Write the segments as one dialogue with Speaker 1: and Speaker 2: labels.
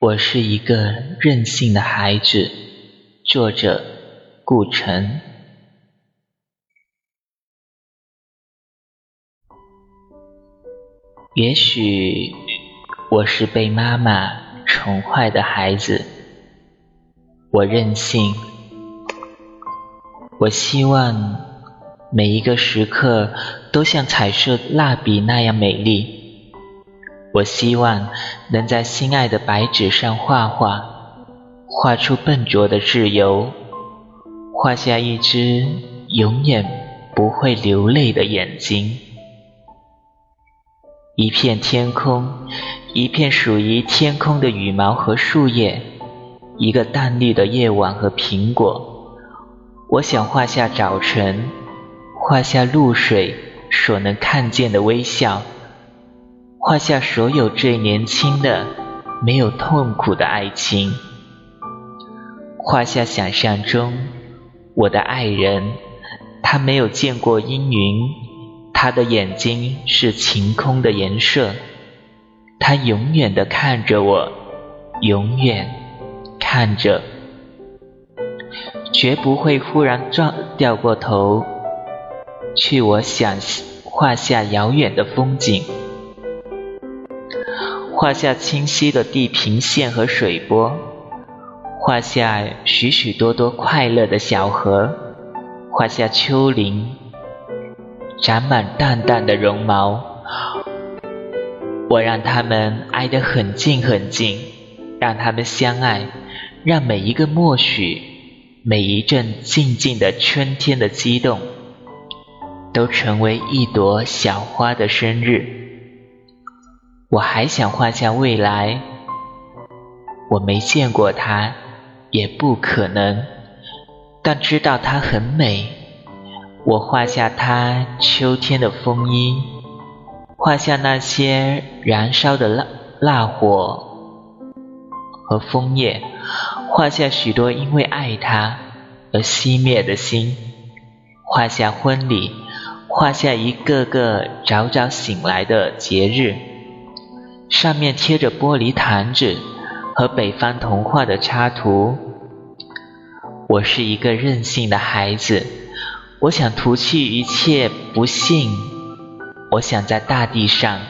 Speaker 1: 我是一个任性的孩子。作者：顾城。也许我是被妈妈宠坏的孩子。我任性。我希望每一个时刻都像彩色蜡笔那样美丽。我希望能在心爱的白纸上画画，画出笨拙的自由，画下一只永远不会流泪的眼睛。一片天空，一片属于天空的羽毛和树叶，一个淡绿的夜晚和苹果。我想画下早晨，画下露水所能看见的微笑。画下所有最年轻的、没有痛苦的爱情。画下想象中我的爱人，他没有见过阴云，他的眼睛是晴空的颜色，他永远的看着我，永远看着，绝不会忽然转掉过头去。我想画下遥远的风景。画下清晰的地平线和水波，画下许许多多快乐的小河，画下丘陵，长满淡淡的绒毛。我让他们挨得很近很近，让他们相爱，让每一个默许，每一阵静静的春天的激动，都成为一朵小花的生日。我还想画下未来，我没见过它，也不可能，但知道它很美。我画下它秋天的风衣，画下那些燃烧的蜡蜡火和枫叶，画下许多因为爱它而熄灭的心，画下婚礼，画下一个个早早醒来的节日。上面贴着玻璃坛子和北方童话的插图。我是一个任性的孩子，我想涂去一切不幸。我想在大地上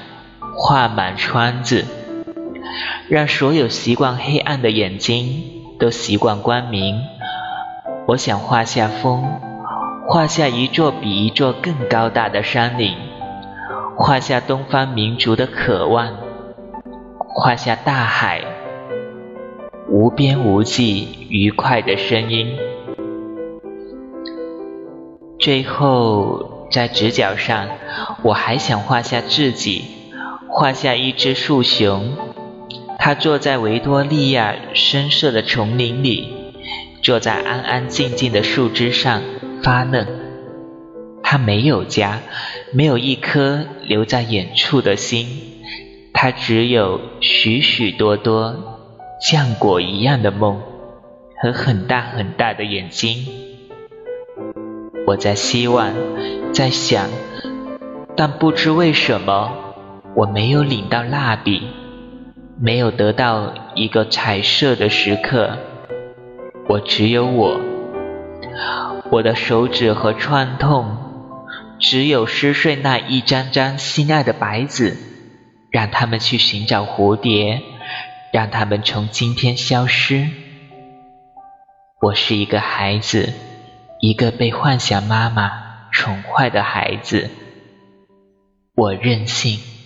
Speaker 1: 画满川子，让所有习惯黑暗的眼睛都习惯光明。我想画下风，画下一座比一座更高大的山岭，画下东方民族的渴望。画下大海，无边无际愉快的声音。最后，在直角上，我还想画下自己，画下一只树熊，它坐在维多利亚深色的丛林里，坐在安安静静的树枝上发嫩。它没有家，没有一颗留在远处的心。他只有许许多多浆果一样的梦和很大很大的眼睛。我在希望，在想，但不知为什么，我没有领到蜡笔，没有得到一个彩色的时刻。我只有我，我的手指和创痛，只有撕碎那一张张心爱的白纸。让他们去寻找蝴蝶，让他们从今天消失。我是一个孩子，一个被幻想妈妈宠坏的孩子。我任性。